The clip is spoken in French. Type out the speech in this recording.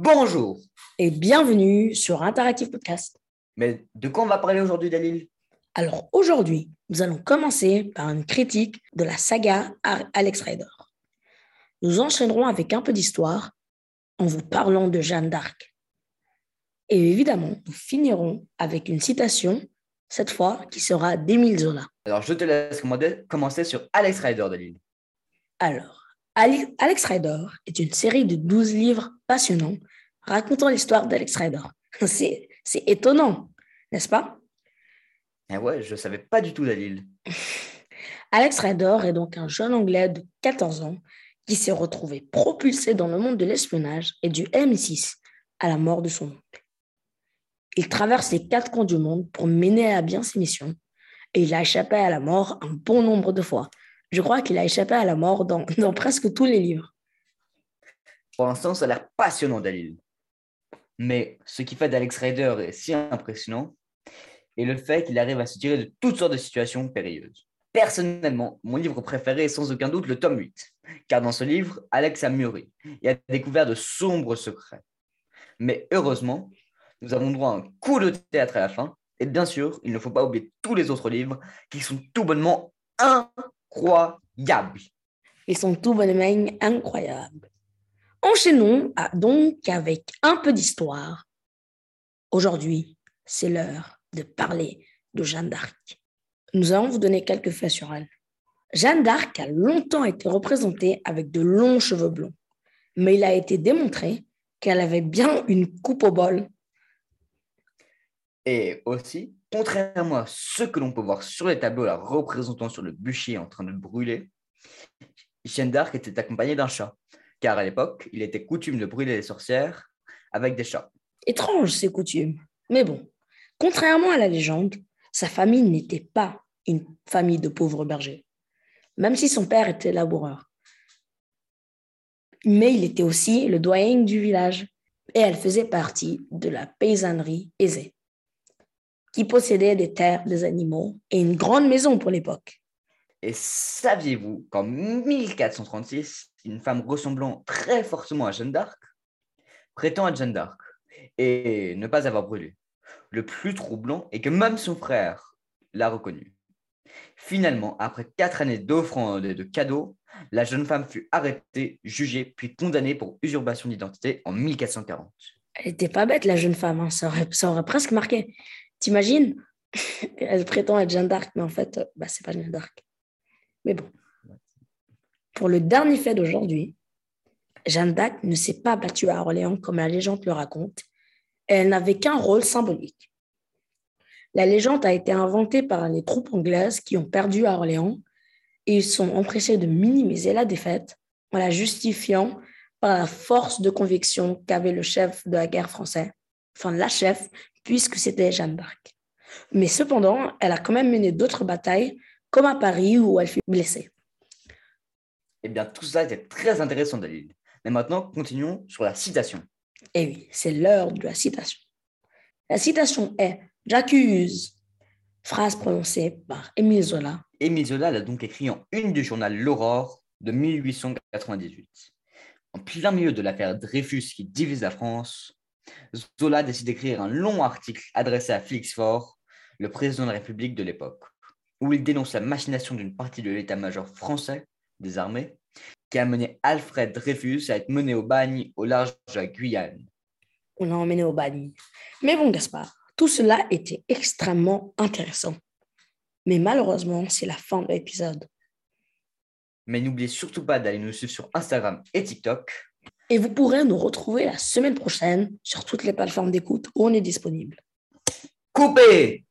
Bonjour. Et bienvenue sur Interactive Podcast. Mais de quoi on va parler aujourd'hui, Dalil? Alors aujourd'hui, nous allons commencer par une critique de la saga Alex Rider. Nous enchaînerons avec un peu d'histoire en vous parlant de Jeanne d'Arc. Et évidemment, nous finirons avec une citation, cette fois qui sera d'Émile Zola. Alors je te laisse commencer sur Alex Rider, Dalil. Alors, Alex Rider est une série de 12 livres passionnants racontant l'histoire d'Alex Rider. C'est étonnant, n'est-ce pas? Eh ouais, je ne savais pas du tout Dalil. Alex Rider est donc un jeune Anglais de 14 ans qui s'est retrouvé propulsé dans le monde de l'espionnage et du M6 à la mort de son oncle. Il traverse les quatre coins du monde pour mener à bien ses missions et il a échappé à la mort un bon nombre de fois. Je crois qu'il a échappé à la mort dans, dans presque tous les livres. Pour l'instant, ça a l'air passionnant, Dalil. Mais ce qui fait d'Alex Rider est si impressionnant est le fait qu'il arrive à se tirer de toutes sortes de situations périlleuses. Personnellement, mon livre préféré est sans aucun doute le tome 8, car dans ce livre, Alex a mûri et a découvert de sombres secrets. Mais heureusement, nous avons droit à un coup de théâtre à la fin, et bien sûr, il ne faut pas oublier tous les autres livres qui sont tout bonnement incroyables. Ils sont tout bonnement incroyables. Enchaînons donc avec un peu d'histoire. Aujourd'hui, c'est l'heure de parler de Jeanne d'Arc. Nous allons vous donner quelques faits sur elle. Jeanne d'Arc a longtemps été représentée avec de longs cheveux blonds, mais il a été démontré qu'elle avait bien une coupe au bol. Et aussi, contrairement à ce que l'on peut voir sur les tableaux la représentant sur le bûcher en train de brûler, Jeanne d'Arc était accompagnée d'un chat car à l'époque, il était coutume de brûler les sorcières avec des chats. Étrange ces coutumes. Mais bon, contrairement à la légende, sa famille n'était pas une famille de pauvres bergers, même si son père était laboureur. Mais il était aussi le doyen du village, et elle faisait partie de la paysannerie aisée, qui possédait des terres, des animaux et une grande maison pour l'époque. Et saviez-vous qu'en 1436, une femme ressemblant très fortement à Jeanne d'Arc prétend à Jeanne d'Arc et ne pas avoir brûlé? Le plus troublant est que même son frère l'a reconnu. Finalement, après quatre années d'offrandes et de cadeaux, la jeune femme fut arrêtée, jugée, puis condamnée pour usurpation d'identité en 1440. Elle n'était pas bête, la jeune femme, hein. ça, aurait, presque marqué. T'imagines? Elle prétend être Jeanne d'Arc, mais en fait, bah, c'est pas Jeanne d'Arc. Mais bon. Pour le dernier fait d'aujourd'hui, Jeanne d'Arc ne s'est pas battue à Orléans comme la légende le raconte. Elle n'avait qu'un rôle symbolique. La légende a été inventée par les troupes anglaises qui ont perdu à Orléans et ils sont empressés de minimiser la défaite en la justifiant par la force de conviction qu'avait le chef de la guerre français, enfin la chef, puisque c'était Jeanne d'Arc. Mais cependant, elle a quand même mené d'autres batailles comme à Paris où elle fut blessée. Eh bien, tout ça était très intéressant, Dalil. Mais maintenant, continuons sur la citation. Eh oui, c'est l'heure de la citation. La citation est J'accuse, phrase prononcée par Émile Zola. Émile Zola l'a donc écrit en une du journal L'Aurore de 1898. En plein milieu de l'affaire Dreyfus qui divise la France, Zola décide d'écrire un long article adressé à Félix Faure, le président de la République de l'époque où il dénonce la machination d'une partie de l'état-major français des armées qui a mené Alfred Dreyfus à être mené au bagne au large de la Guyane. On l'a emmené au bagne. Mais bon, Gaspard, tout cela était extrêmement intéressant. Mais malheureusement, c'est la fin de l'épisode. Mais n'oubliez surtout pas d'aller nous suivre sur Instagram et TikTok. Et vous pourrez nous retrouver la semaine prochaine sur toutes les plateformes d'écoute où on est disponible. Coupé